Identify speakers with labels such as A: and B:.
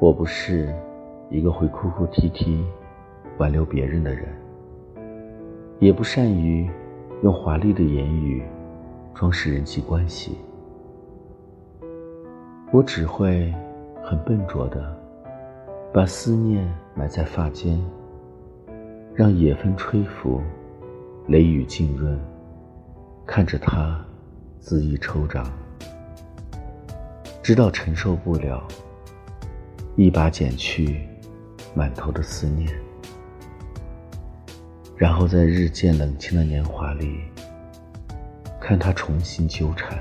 A: 我不是一个会哭哭啼啼挽留别人的人，也不善于用华丽的言语装饰人际关系。我只会很笨拙的把思念埋在发间，让野风吹拂，雷雨浸润，看着它恣意抽长。直到承受不了，一把剪去满头的思念，然后在日渐冷清的年华里，看它重新纠缠。